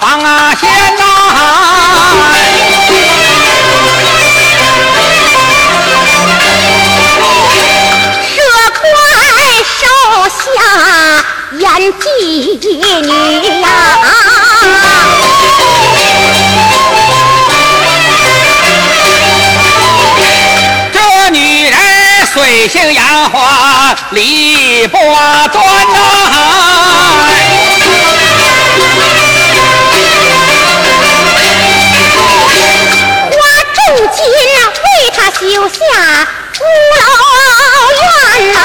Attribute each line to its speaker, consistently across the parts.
Speaker 1: 当房啊先呐、
Speaker 2: 社快手下演妓女呀。
Speaker 1: 这女人水性杨花，理不端呐、
Speaker 2: 下五老院呐、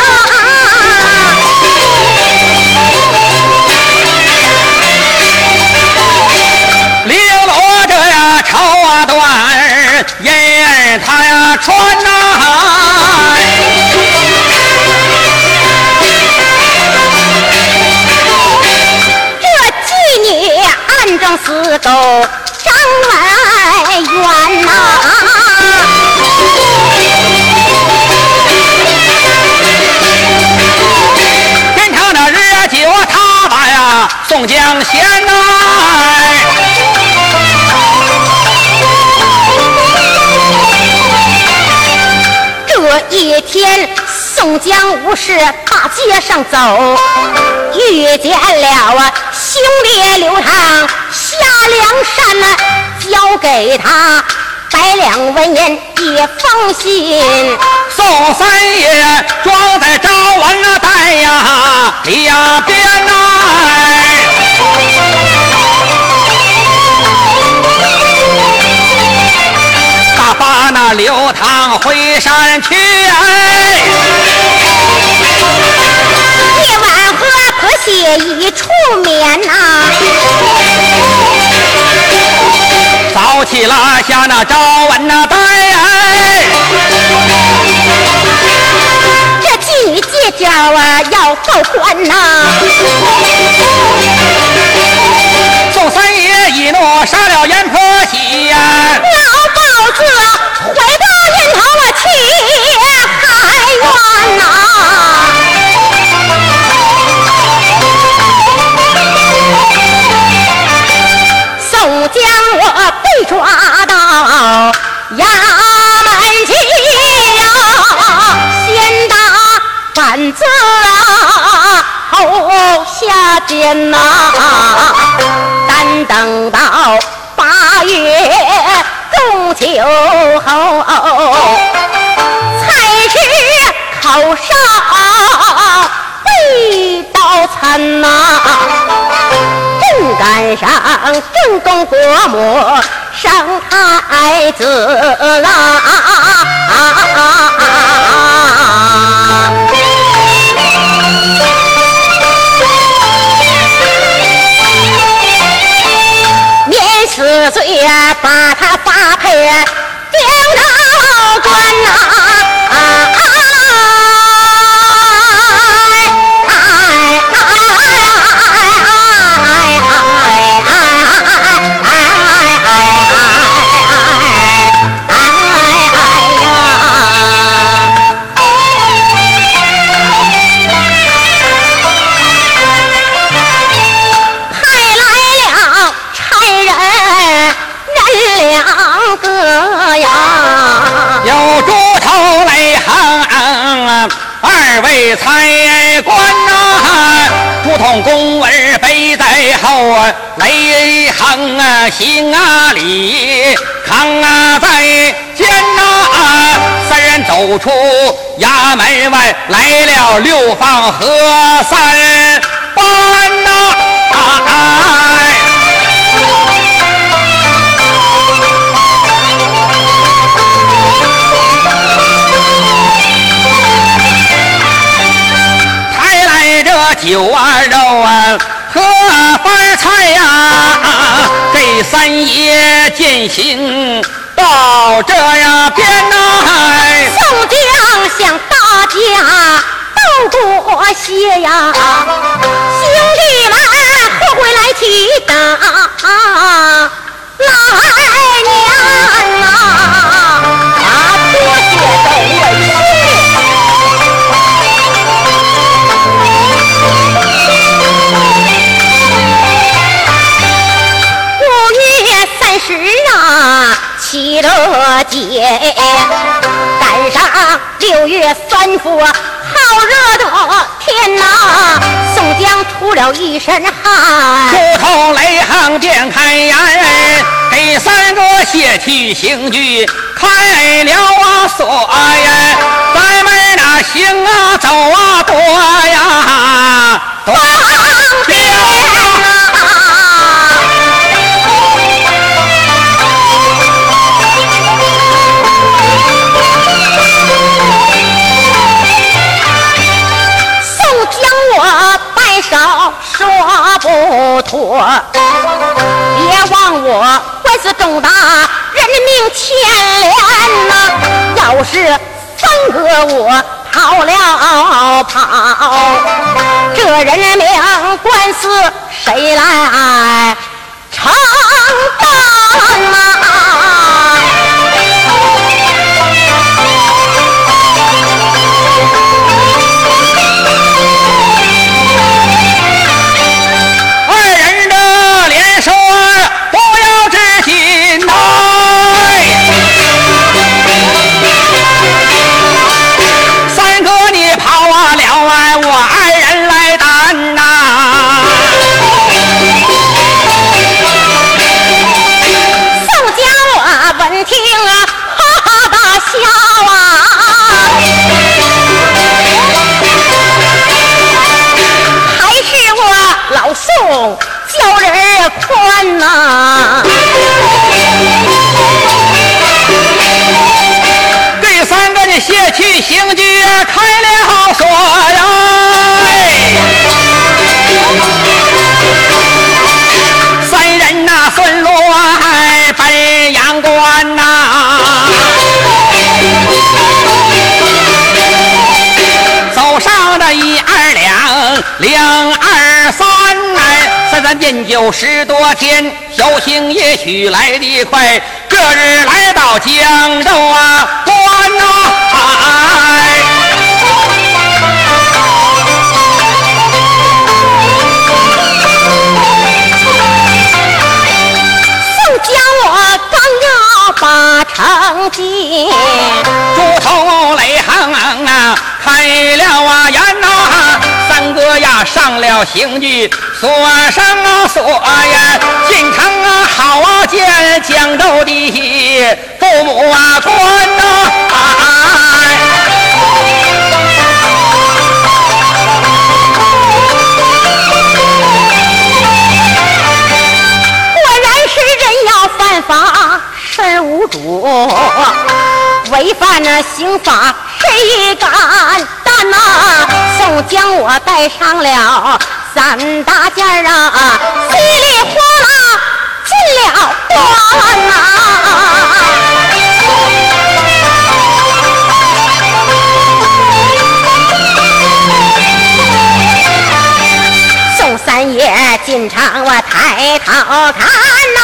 Speaker 1: 绫罗这呀绸啊缎儿，银儿他呀穿呐、
Speaker 2: 这妓女暗中死狗张文这一天，宋江无事大街上走，遇见了啊兄弟刘唐下梁山呐，交给他百两文银一封信。
Speaker 1: 宋三爷装在招文那袋呀里呀边呐、大把那刘唐回山去。哎，
Speaker 2: 夜晚河可写一处眠呐、
Speaker 1: 早起拉下那招文那袋哎，
Speaker 2: 叫啊要报官呐。
Speaker 1: 宋三爷一怒杀了阎婆惜呀，
Speaker 2: 老包子回到人头啊去海冤呐。宋江我被抓到衙板子啊，后下鞭呐，但等到八月中秋后，才是口上被刀残呐。正赶上正宫国母生太子啦。免死罪呀，把他发配
Speaker 1: 筒公儿背在后啊，雷横啊行啊礼，扛啊在肩呐，三人走出衙门外，来了六方和三班呐。哎抬来这酒啊三爷践行到这呀边呐、
Speaker 2: 宋江向大家都多谢呀，兄弟们后回来去打来年，啊，喜乐节，赶上六月三伏，好热的天呐！宋江出了一身汗，
Speaker 1: 出头雷横便开眼，给三个卸去刑具开了啊锁呀，咱们那行啊走啊多
Speaker 2: 我跑了跑，这人命官司谁来？
Speaker 1: 去刑具开了锁呀，三人呐分落哎奔阳关呐。走上了一二两两二三哎，三三变九十多天，小行也许来得快。这日来到江州啊猪头雷行啊，开了啊眼呐，三哥呀上了刑具，锁上啊锁呀，进城啊好啊见江州的父母啊官呐、
Speaker 2: 果然是人要犯法身无主，违反了刑法谁敢担呐、宋江我带上了三大件啊，稀里哗啦进了关呐、宋三爷进场，我抬头看呐、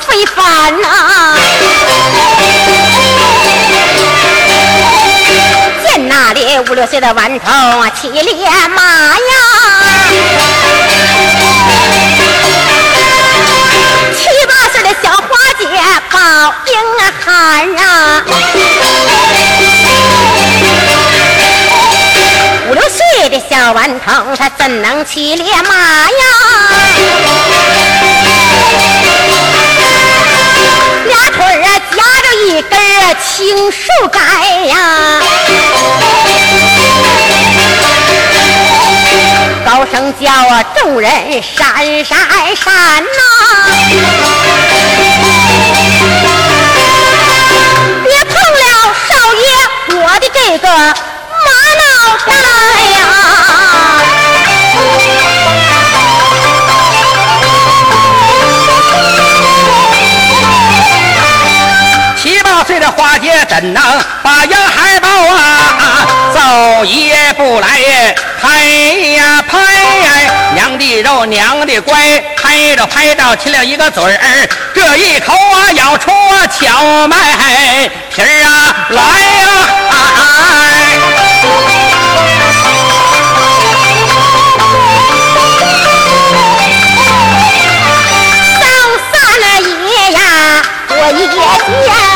Speaker 2: 非凡呐、见那里五六岁的顽童，骑烈马呀，七八岁的小花姐抱婴孩啊。五六岁的小顽童，他怎能骑烈马呀？俩腿啊夹着一根青树杆呀，高声叫啊，众人闪闪闪呐、别碰了少爷我的这个马脑袋呀！
Speaker 1: 怎能把羊孩抱啊？走也不来，拍呀拍，娘的肉，娘的乖，拍着拍着亲了一个嘴儿，这一口啊咬出啊荞麦皮儿啊来呀、哎
Speaker 2: 上三爷呀，我一见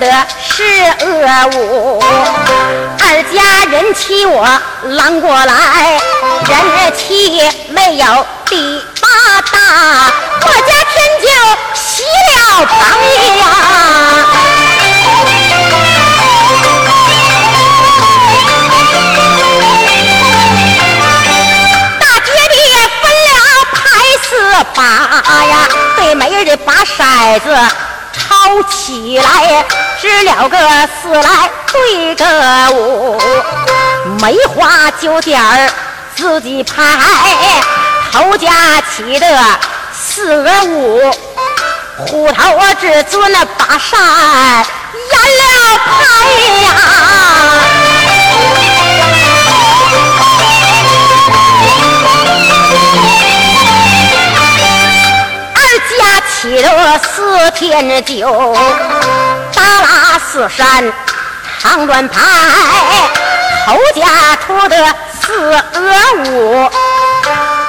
Speaker 2: 家出的是恶物，二家人欺我拦过来，人气没有第八大，我家天就洗了牌呀。大姐的分了牌四把呀，对门儿的把骰子抄起来，知了个四来对个五，梅花九点儿自己拍，头家起的四个五，虎头至尊把扇演了牌呀。二家起了四天酒，阿拉四山长短牌，头家出的四额五，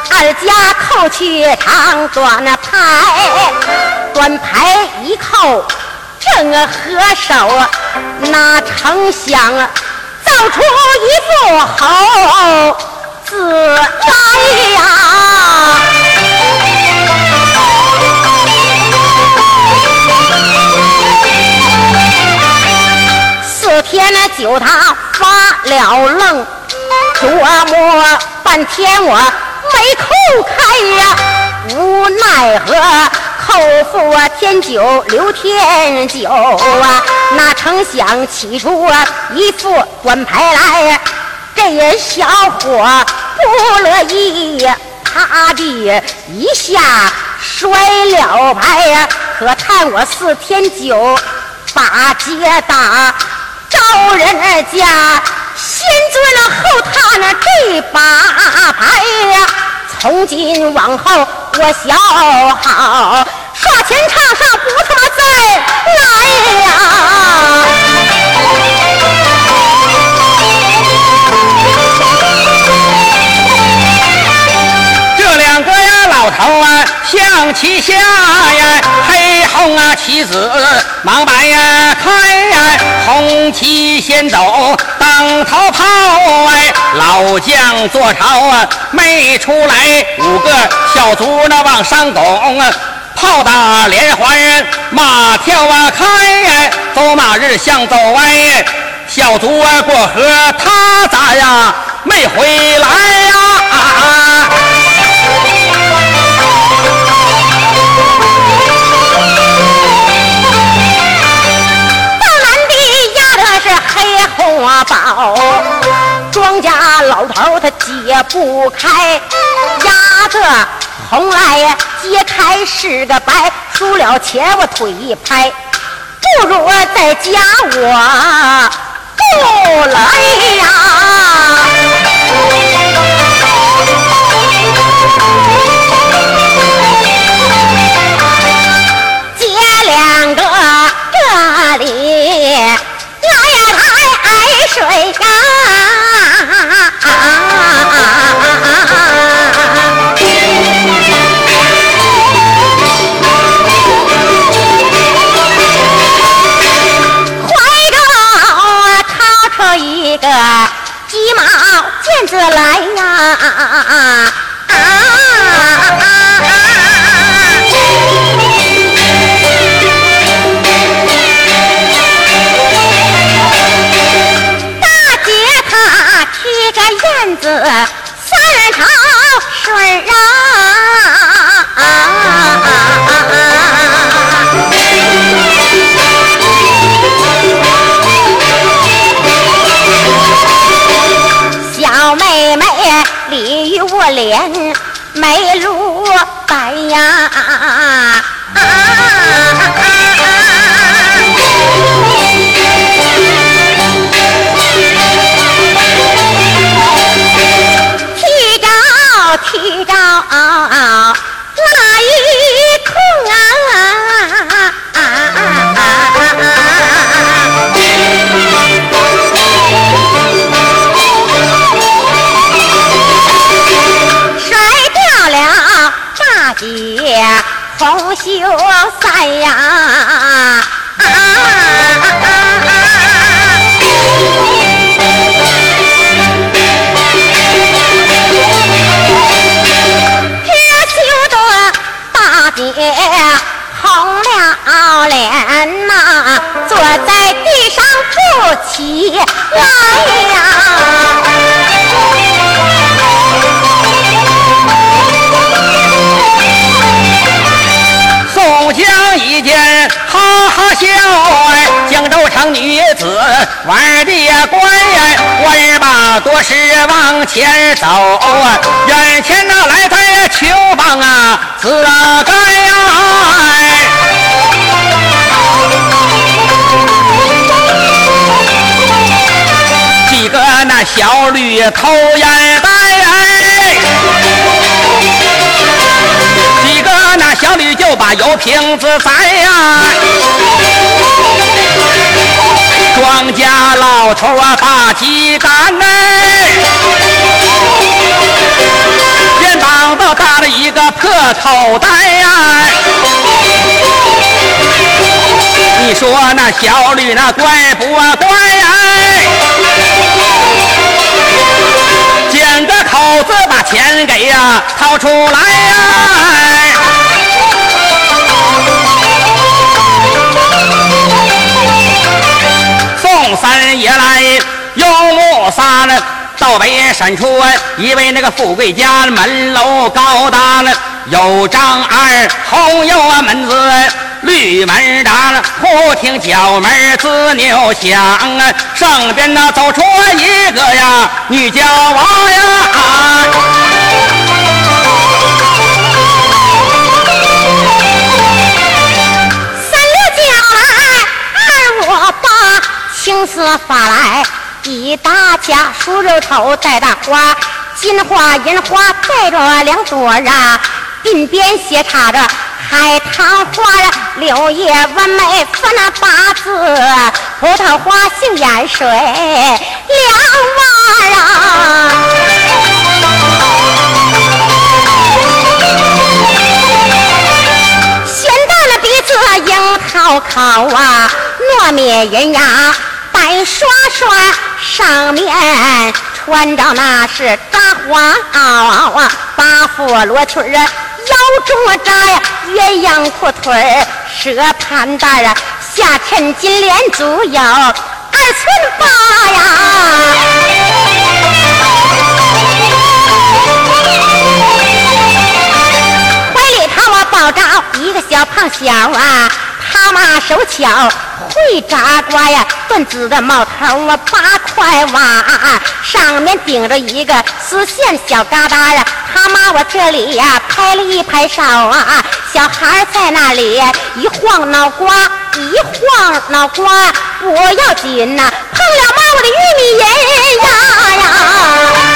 Speaker 2: 二家扣去长短牌，短牌一扣正合手，那丞相造出一副猴子来呀！天那就他发了愣，琢磨半天我没口开呀，无奈何。口腹啊，添酒刘天酒啊，哪成想起出一副官牌来，这小伙不乐意呀，啪的一下摔了牌呀，可叹我四天酒把街打，老人家先尊了后他那这把牌呀，从今往后我小好。耍钱场上不他妈再来呀！
Speaker 1: 这两个呀老头啊，象棋下呀，红啊棋子忙摆呀开呀，红旗先走当头炮哎，老将坐朝啊没出来，五个小卒那往上拱啊。炮打连环，马跳啊开呀，走马日向走歪，小卒啊过河，他咋呀没回来呀？
Speaker 2: 到宝，庄家老头他解不开，压着。红来揭开是个白，输了钱我腿一拍，不如在家我不来呀。姐红袖伞呀，这羞得大姐红了脸呐，坐在地上不起来呀。
Speaker 1: 哈笑哎！江州城女子玩的乖哎，玩吧多时往前走啊，眼前那来在秋帮啊，自该哎！几个那小驴头眼呆。小吕就把油瓶子砸呀。庄家老头啊把鸡赶肩膀都搭了一个破口袋呀。你说那小吕那怪不怪呀。剪个口子把钱给呀掏出来呀。三爷来有木三了，到北山出一位那个富贵家，门楼高大了，有张二红有啊门子。绿门大，忽听角门子牛响啊，上边那走出一个呀女娇娃呀。
Speaker 2: 三青丝发来一大家，梳肉头戴大花，金花银花带着两朵啊，鬓边斜插着。海棠花，柳叶弯眉，分那八字；葡萄花杏眼水，两弯啊。鲜蛋那鼻子樱桃口啊，糯米人牙白刷刷，上面穿着那是扎花袄啊，八副罗裙儿。腰中扎呀鸳鸯裤腿儿，蛇盘带啊，下衬金莲足有二寸八呀。怀里头我抱着一个小胖小啊，他妈手巧。会扎瓜呀，缎子的帽头啊，八块瓦，上面顶着一个丝线小疙瘩呀。他妈我这里呀拍了一拍手啊，小孩在那里一晃脑瓜，一晃脑瓜，不要紧呐，碰了妈我的玉米人呀呀。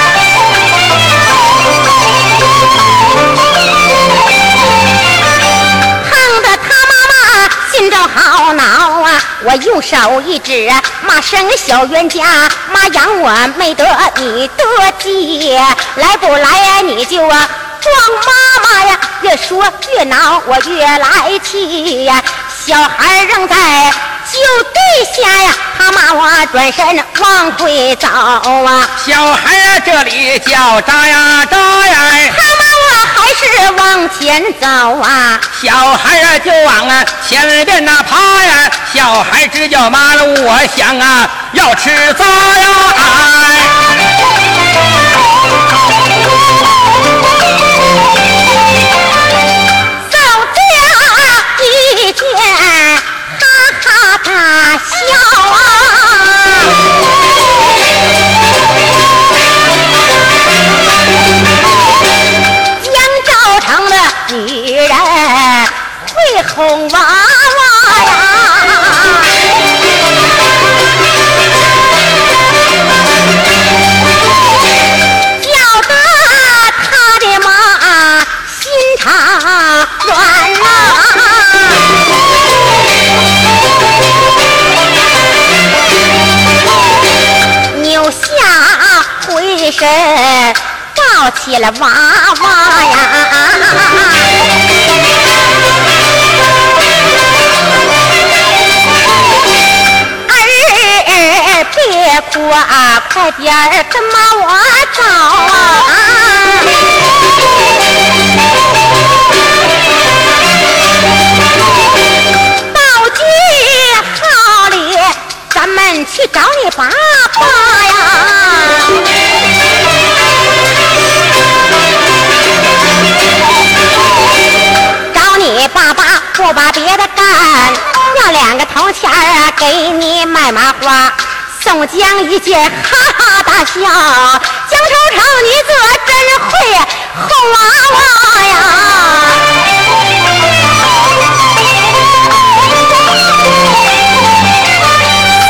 Speaker 2: 好恼啊！我右手一指，骂声小冤家，妈养我没得你得计，来不来呀你就啊装妈妈呀！越说越恼，我越来气呀！小孩仍在就地下呀，他骂我转身往回走啊！
Speaker 1: 小孩啊，这里叫扎呀扎呀！
Speaker 2: 还是往前走啊，
Speaker 1: 小孩儿就往啊前边那爬呀，小孩直叫妈了，我想啊要吃早呀。
Speaker 2: 哎起了娃娃呀，儿别哭啊，快点儿跟妈我走啊！到句号里，咱们去找你爸把别的干，要两个铜钱儿给你买麻花。宋江一见，哈哈大笑。江丑丑，你可真会哄娃娃呀！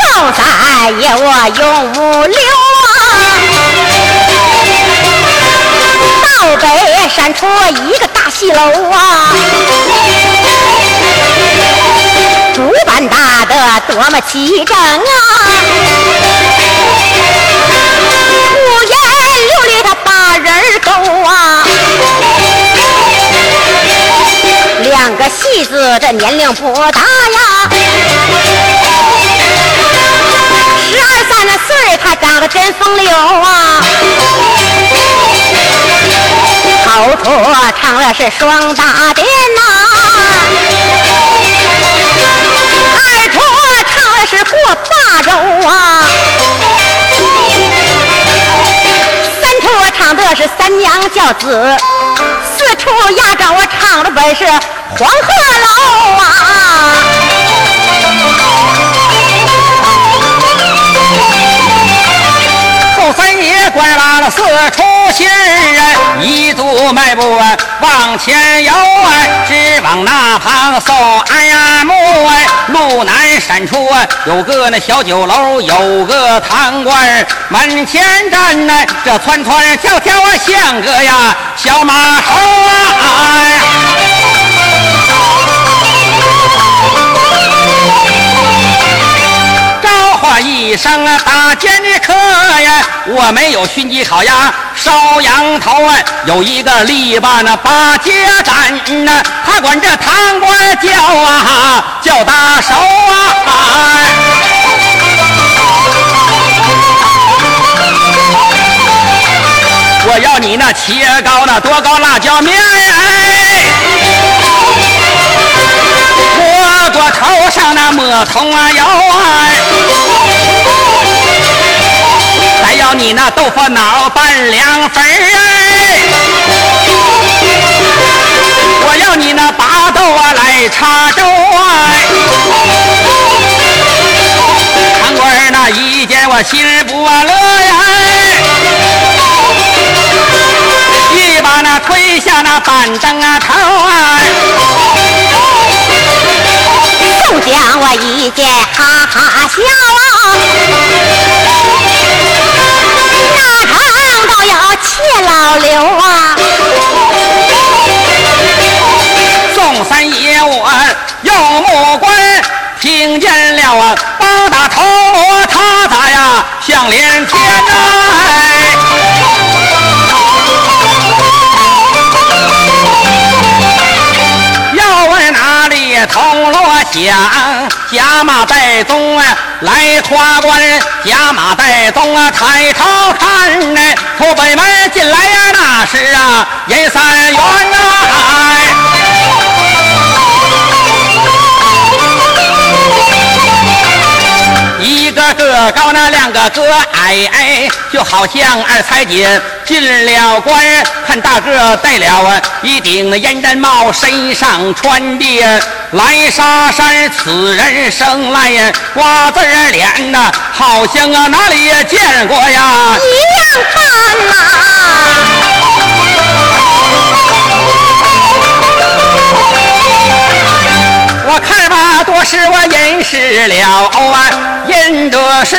Speaker 2: 宋三爷，我永无留啊！到北山出一个大戏楼啊！多么齐整啊！五颜六绿的八人勾啊！两个戏子这年龄不大呀，十二三岁他长得真风流啊！路途唱的是双大殿呐，过八州啊，三处唱的是三娘教子，四处压着我唱的本是黄鹤楼啊。
Speaker 1: 后三爷拐拉了四处心儿啊，一足迈步啊往前游啊直往那旁搜耳目。路南闪出啊有个那小酒楼，有个堂官门前站，这窜窜跳跳啊像个呀小马猴啊！一声大剑客呀，我没有熏鸡烤鸭烧羊头啊，有一个篱笆那把街站呐，他管这堂官叫啊叫大手啊。我要你那切糕那多高辣椒面哎我过头上那抹通啊腰啊。还要你那豆腐脑拌凉粉儿我要你那八豆啊来插粥啊！堂官那一见我心不乐呀，一把那推下那板凳啊头啊，
Speaker 2: 宋江我一见哈哈笑啊。谢老刘啊，
Speaker 1: 宋三爷我用目观听见了啊，八大头他咋呀像连天呐？铜锣响，加马带宗啊来夸官，加马带宗啊抬头看呢，出北门进来呀，那是啊银三元呐，一个个高那两个个矮哎，就好像二彩锦进了关，看大个戴了一顶烟毡帽，身上穿的。来沙山，此人生来呀瓜子脸呐，好像啊哪里也见过呀
Speaker 2: 一样看呐。
Speaker 1: 我看吧，多是我认识了啊，认得是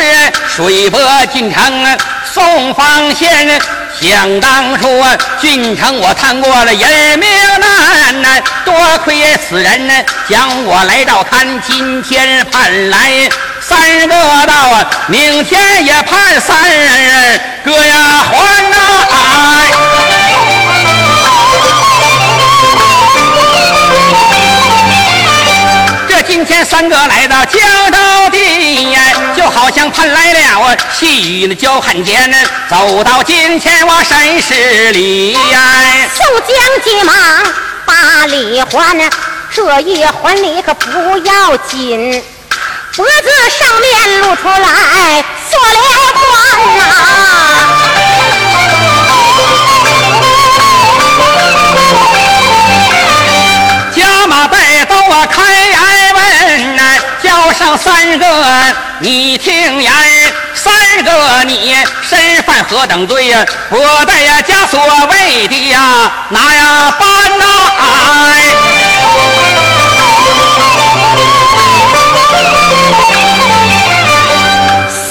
Speaker 1: 水泊进城宋方贤。想当初啊，郡城我探过了人命难呐，多亏此人呢，将我来到看，今天盼来三个道啊，明天也盼三人各呀还呐。今天三个来到江州地呀，就好像盼来了细雨的交汉间，走到今天我身世里呀。
Speaker 2: 宋江急忙把礼还，这一还礼可不要紧，脖子上面露出来锁了关呐。
Speaker 1: 上三个，你听言，三个你身犯何等罪呀？我带呀枷锁为的呀，哪呀办呐？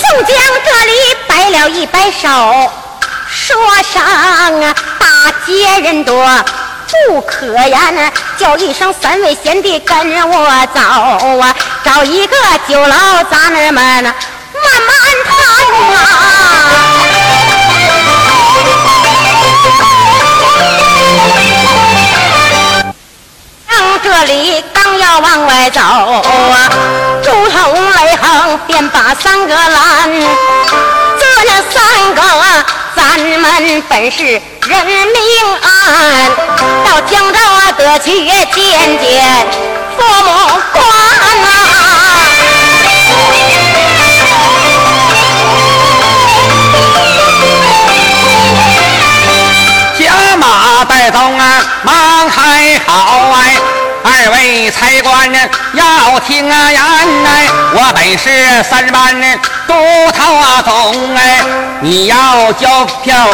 Speaker 2: 宋江这里摆了一摆手，说声啊，大街人多。不可言，叫一声三位贤弟跟我走啊，找一个酒楼咱们慢慢谈啊。向这里刚要往外走啊，朱仝雷横便把三个拦，这那三个咱。们本是人命案，到江州得去见见父母官啊。
Speaker 1: 马带走啊，忙还好哎。二位财官要听啊言哎，我本是三班都头啊总哎，你要交票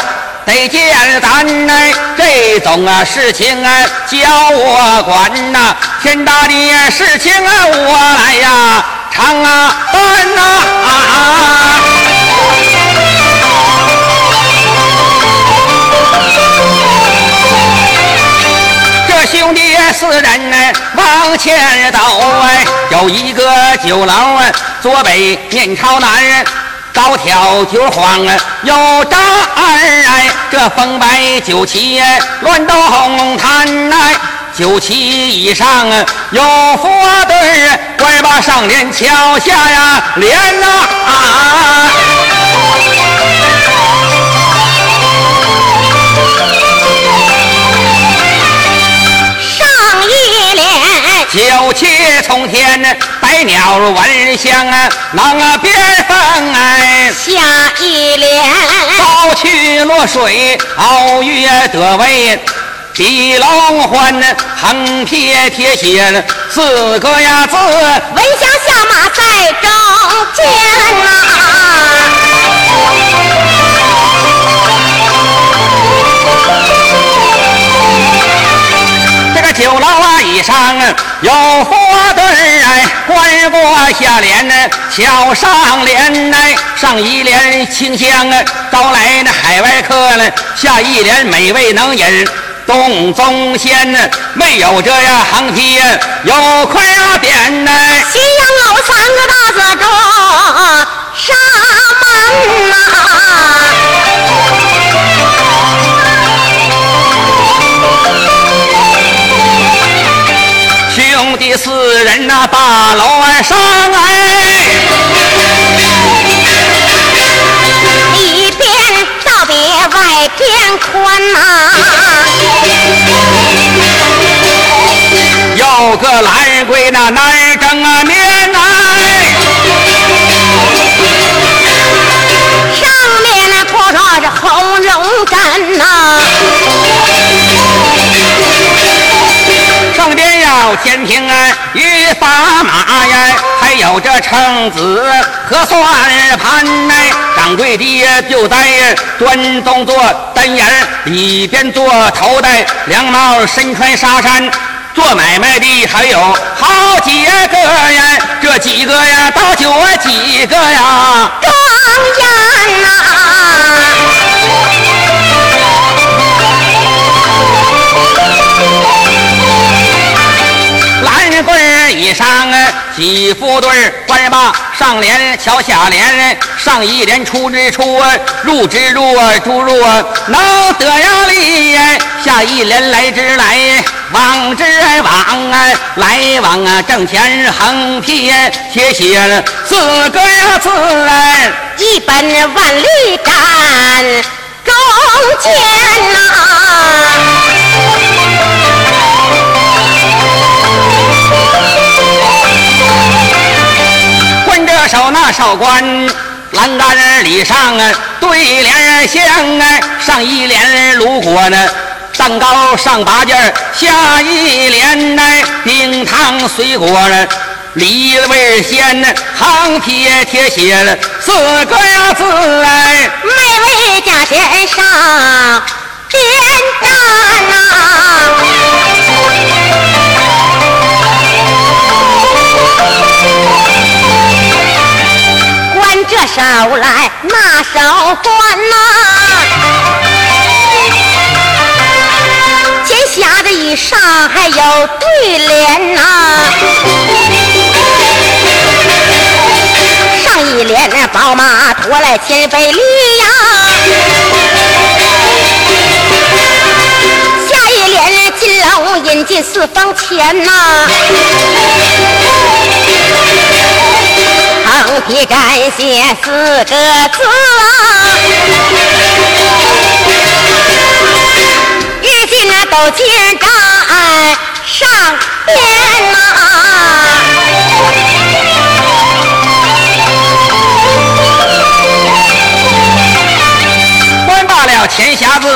Speaker 1: 得见咱哎，这种啊事情啊交我管呐，天大的事情啊我来呀长啊担呐啊。兄弟四人呢，往前走哎，有一个酒楼啊，坐北面朝南，高挑酒幌啊，有张二哎，这风摆酒旗乱动弹哎，酒旗以上啊有佛对怪把上联敲下呀连呐啊。九气冲天，百鸟闻香啊，能啊边风哎。
Speaker 2: 下一联，
Speaker 1: 高去落水，鳌月得位，比龙欢，横撇铁血四个呀字，
Speaker 2: 闻香下马在中间呐。
Speaker 1: 酒楼啊，以上有花对哎，观过下联呢，桥上联哎，上一联清香啊，招来那海外客了，下一联美味能饮东宗仙呢，没有这样横批有块啊匾呢，
Speaker 2: 西洋楼三个大字中沙门呐。
Speaker 1: 四人呐，把楼上哎，
Speaker 2: 里边道别外边宽呐，
Speaker 1: 有个兰桂那难整面哎，
Speaker 2: 上面那铺着这红绒毡呐。
Speaker 1: 到天庭啊，与砝码呀，还有这秤子和算盘呢。掌柜的就在端东做单眼里边做头戴凉帽，身穿纱衫，做买卖的还有好几个呀。这几个呀，倒就几个呀，
Speaker 2: 庄严呐。
Speaker 1: 以上几副对儿，官吧上联瞧下联，上一联出之出，入之入啊，出入啊能得呀利，下一联来之来，往之往啊，来往啊挣钱横批写写四个呀字，
Speaker 2: 一本万利斩中间呐。
Speaker 1: 手那少官栏杆里上啊，对联香啊，上一联如果呢，蛋糕上八件下一联呢，冰糖水果呢，梨味鲜呢，横撇贴写了四个字哎，
Speaker 2: 美味价钱上边站呐。手来那手关呐，天下的以上还有对联呐，上一联那宝马驮来千百里呀，下一联金龙引进四方钱呐。横批摘写四个字。日进那斗金盏上边呐、
Speaker 1: 啊，关罢了钱匣子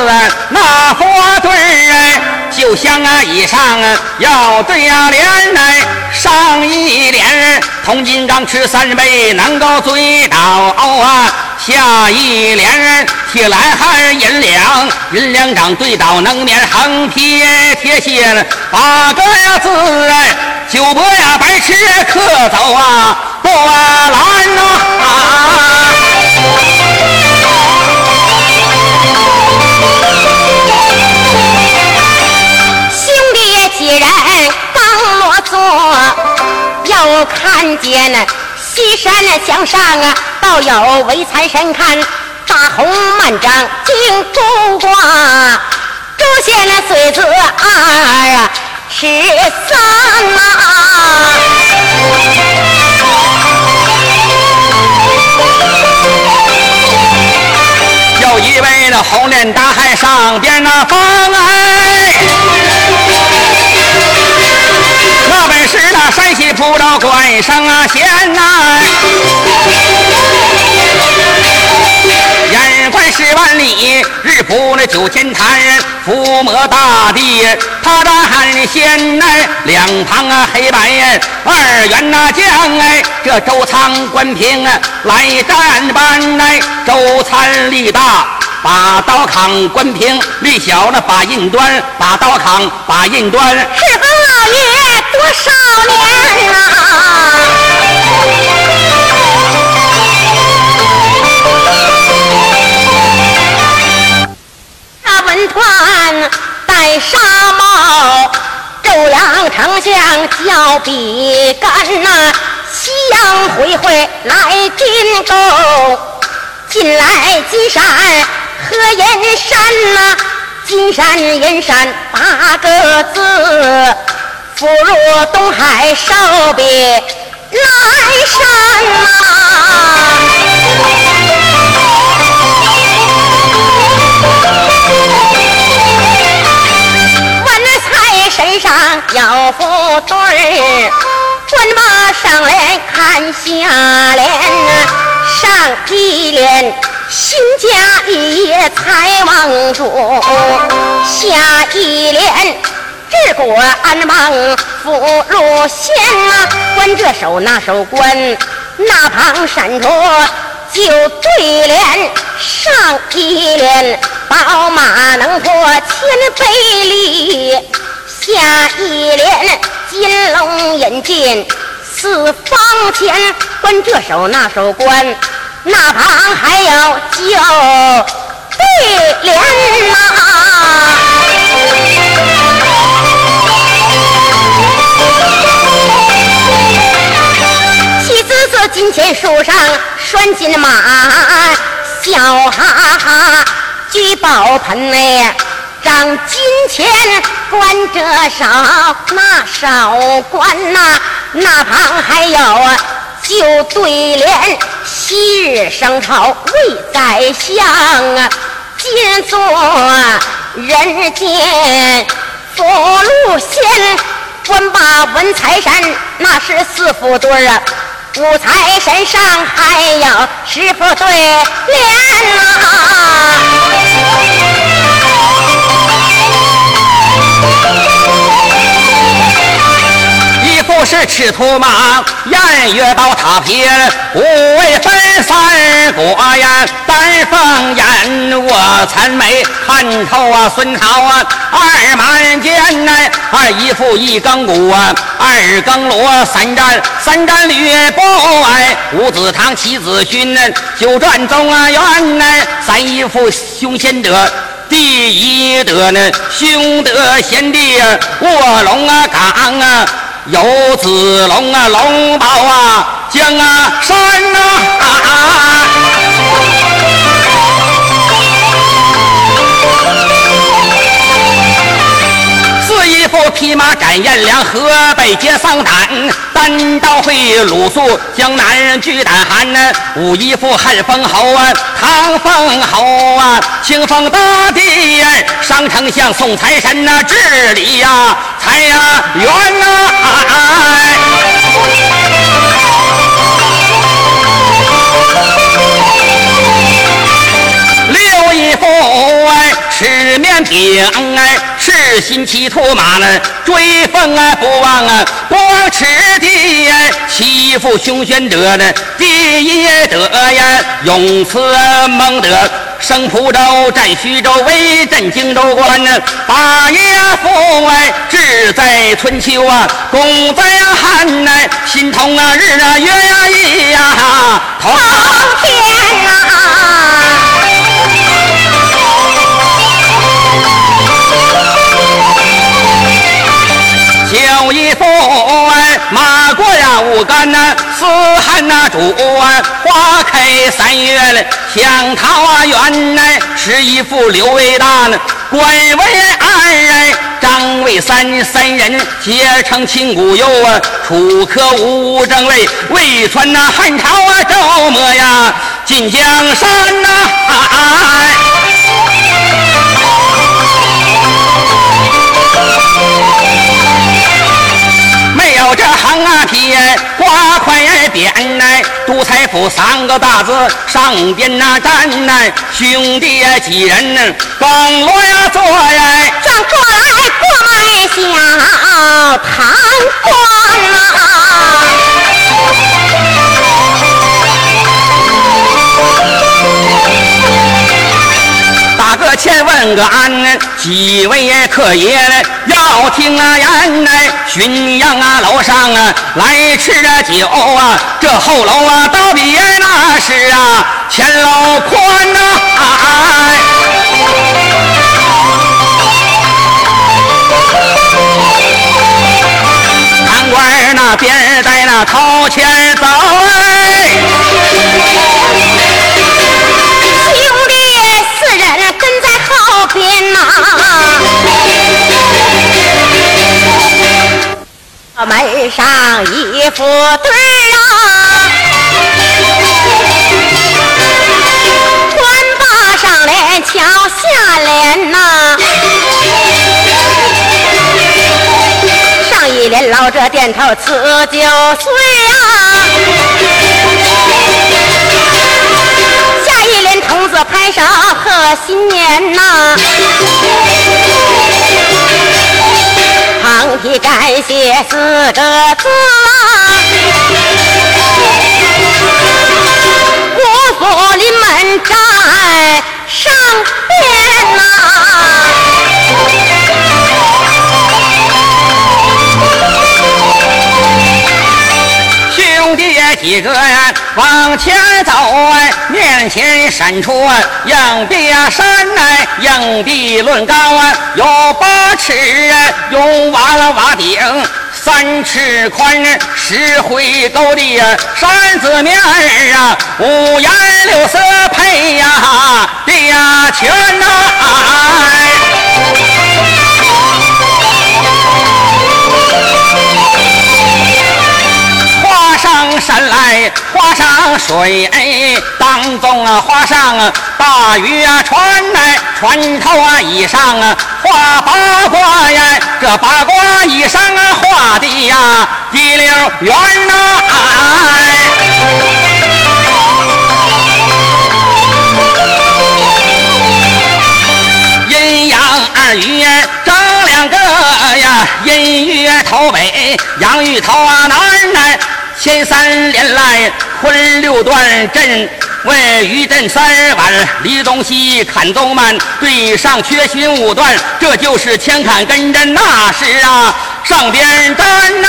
Speaker 1: 那花对儿，就像啊以上啊要对呀联来。上一联，铜金刚吃三杯能够醉倒啊，下一联铁栏汉银两银两掌对倒能面横撇铁线八个呀字哎，就不呀白痴客走啊不拦呐。
Speaker 2: 左又看见那西山向上啊，倒有微财神看，大红满张金珠挂，出现了岁子二十三呐。
Speaker 1: 有一位那红脸大汉上边那方哎。西蒲州关上啊县呐，眼观十万里，日扑那九千坛，伏魔大地，他的汉县哎，两旁啊黑白二员那将哎，这周仓关平啊来战班哎，周参力大。把刀扛关平，力小那把印端，把刀扛把印端。
Speaker 2: 是何老爷少年啊？那文团戴纱帽，周阳丞相叫比干呐，夕阳恢恢来荆州，进来金山。和银山呐，金山银山八个字，福如东海寿比南山呐。文才身上有副对儿，官马上联看下联，上一联。新家一财旺主，下一联治国安邦福禄县呐，管这手那手关，那旁闪着九对联，上一联宝马能过千杯里，下一联金龙引进四方前，管这手那手关。那旁还有九对联呐，金钱树上拴金马，笑哈哈聚宝盆哎，张金钱管这少那少管呐，那旁还有旧对联。昔日生朝为宰相啊，今做人间福禄仙，官把文财山，那是四副对儿啊，五财神上还有十副对联呐。
Speaker 1: 不是赤兔马，偃月刀塔平，五位分三国呀，凤眼，我参美，汉头啊，孙朝啊，二满肩呐，二姨父一更鼓啊，二更锣，三战三战吕布哎，五子堂七子勋，九转中啊元呐，三姨父凶先德，第一德呢，兄德贤弟，卧龙啊岗啊。有子龙啊，龙宝啊，江啊山啊啊呐。副匹马斩颜良，河北接丧胆，单刀会鲁肃，江南人巨胆寒。武一副汉封侯啊，唐封侯啊，清风大帝呀，商丞相宋财神呐，治理呀财呀源呐。六义父哎，吃面饼哎，赤心骑兔马呢，追风啊不忘啊，不忘赤地哎，欺负熊玄德呢，第一德呀，勇慈蒙德。升蒲州，占徐州，威震荆州关呢。八爷父哎，志在春秋啊，功在汉乃，心痛啊日啊月呀一呀，
Speaker 2: 通天啊！
Speaker 1: 过呀五干呐，四汉呐主啊，花开三月了，向桃园呐，十一父刘为大呢，官为二哎，张为三，三人结成亲骨友啊，楚客吴正位，魏传那汉朝啊，周末呀进江山呐。有这啊铁挂块匾来，杜财府三个大字上边那站来，兄弟几人呢？刚落呀坐呀，
Speaker 2: 转过来过来小堂官啊。
Speaker 1: 个前问个安，几位爷客爷要听啊言呢？浔阳啊楼上啊来吃酒啊，这后楼啊倒比那是啊前楼宽呐。看官那边在那
Speaker 2: 掏钱门上一副对儿啊，官把上联瞧下联呐，上一联老者点头辞旧岁啊。下一联童子拍手贺新年呐，旁题感谢四个字啊，国府临门站上边呐。
Speaker 1: 几个呀，往前走啊，面前闪出啊，硬壁山来，硬壁论高啊，有八尺用瓦了瓦顶，三尺宽，石灰沟的山子面儿啊，五颜六色配呀，地呀全呐。哎山来，划上水，当中啊划上大鱼啊船来，船头啊以上啊画八卦呀，这八卦以上啊画的呀一溜圆呐。阴阳二鱼争两个呀，阴鱼头北，阳鱼头啊南来。前三连来昆六段阵，为余阵三晚，离东西砍东慢，对上缺寻五段，这就是千砍跟阵，那是啊上边站呐。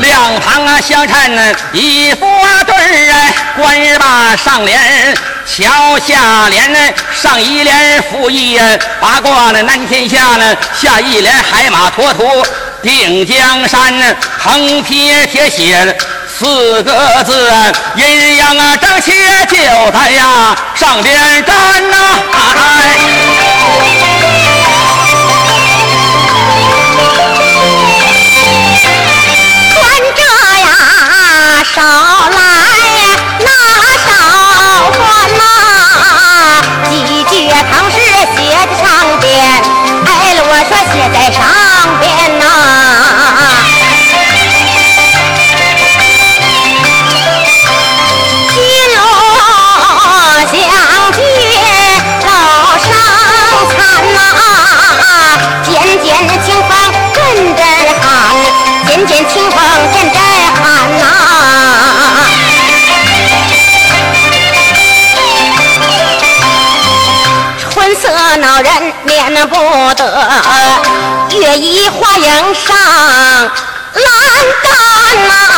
Speaker 1: 两旁啊相衬一副对儿，官人把上联。桥下联，上一联负一，八卦呢南天下呢，下一联海马驮土定江山呢，横撇铁写四个字，阴阳啊正气就在呀上边站呐。
Speaker 2: 穿着现在喊呐、啊，春色恼人，免不得月移花影上栏杆呐、啊。